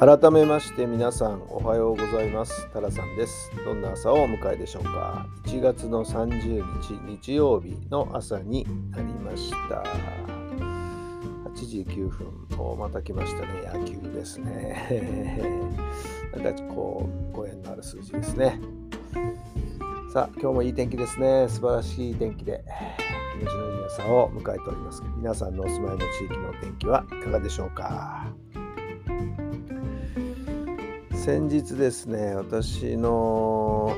改めまして皆さんおはようございます。タラさんです。どんな朝をお迎えでしょうか。1月の30日日曜日の朝になりました。8時9分もまた来ましたね。野球ですね。なんかこうご縁のある数字ですね。さあ今日もいい天気ですね。素晴らしい天気で気持ちのいい朝を迎えております。皆さんのお住まいの地域のお天気はいかがでしょうか。先日ですね私の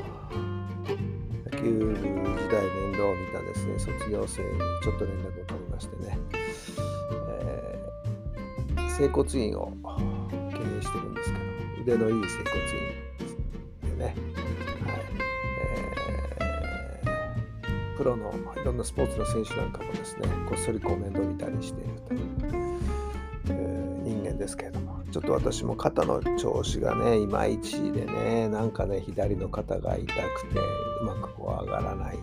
野球時代面倒を見たですね卒業生にちょっと連絡を取りましてね、えー、整骨院を経営してるんですけど腕のいい整骨院でね、はいえー、プロのいろんなスポーツの選手なんかもですねこっそりこう面倒見たりしているという、えー、人間ですけれどもちょっと私も肩の調子がねいまいちでねなんかね左の肩が痛くてうまくこう上がらない。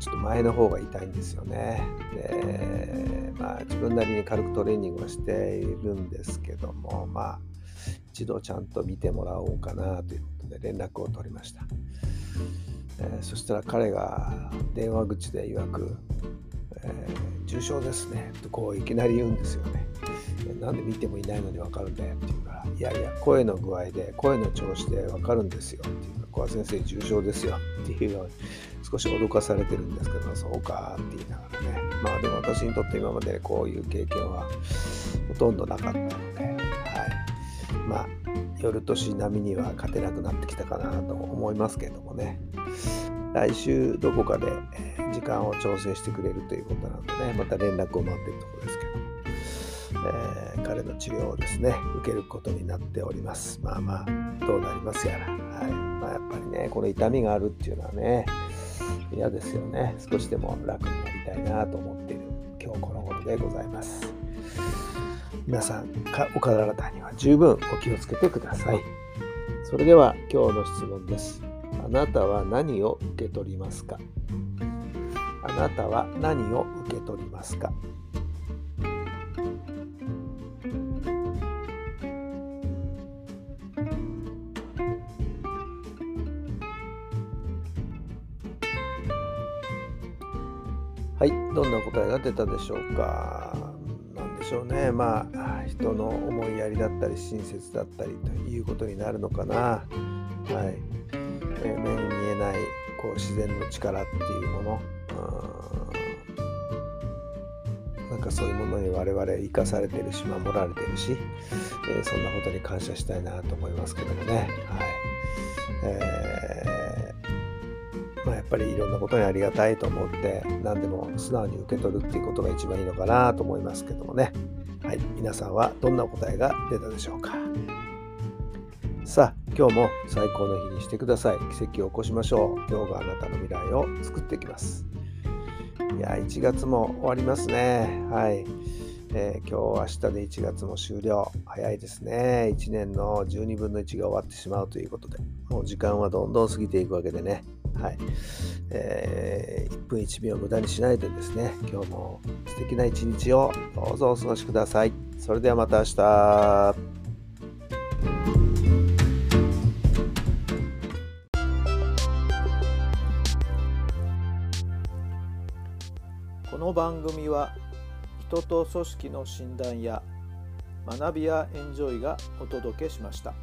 ちょっと前の方が痛いんですよね。でまあ自分なりに軽くトレーニングをしているんですけどもまあ一度ちゃんと見てもらおうかなということで連絡を取りました、えー、そしたら彼が電話口で曰く、えー、重症ですね。とこういきなり言うんですよね。なんで見てもいないのに分かるんだよって言うからいやいや声の具合で声の調子で分かるんですよっていうか小先生重症ですよっていうように少し脅かされてるんですけどそうかって言いながらねまあでも私にとって今までこういう経験はほとんどなかったのではいまあ夜年並みには勝てなくなってきたかなと思いますけどもね。来週どこかで時間を調整してくれるということなのでねまた連絡を待ってるところですけどえー、彼の治療をですね受けることになっております。まあまあどうなりますやら、はい。まあ、やっぱりねこの痛みがあるっていうのはね嫌ですよね。少しでも楽になりたいなと思っている今日この頃でございます。皆さんかお体には十分お気をつけてください。それでは今日の質問です。あなたは何を受け取りますか？あなたは何を受け取りますか？はい、どんな答えが出たでしょうか？なんでしょうね。まあ、人の思いやりだったり、親切だったりということになるのかな。はい。えー、目に見えないこう自然の力っていうもの。なんかそういうものに我々生かされてるし守られてるし、えー、そんなことに感謝したいなと思いますけどもね。はい。ぱりいろんなことにありがたいと思って何でも素直に受け取るっていうことが一番いいのかなと思いますけどもね。はい皆さんはどんな答えが出たでしょうか。さあ今日も最高の日にしてください。奇跡を起こしましょう。今日があなたの未来を作っていきます。いや1月も終わりますね。はい。えー、今日明日で1月も終了。早いですね。1年の12分の1が終わってしまうということでもう時間はどんどん過ぎていくわけでね。はい。えー、1分1秒無駄にしないでですね今日も素敵な一日をどうぞお過ごしください。それではまた明日。この番組は人と組織の診断や学びやエンジョイがお届けしました。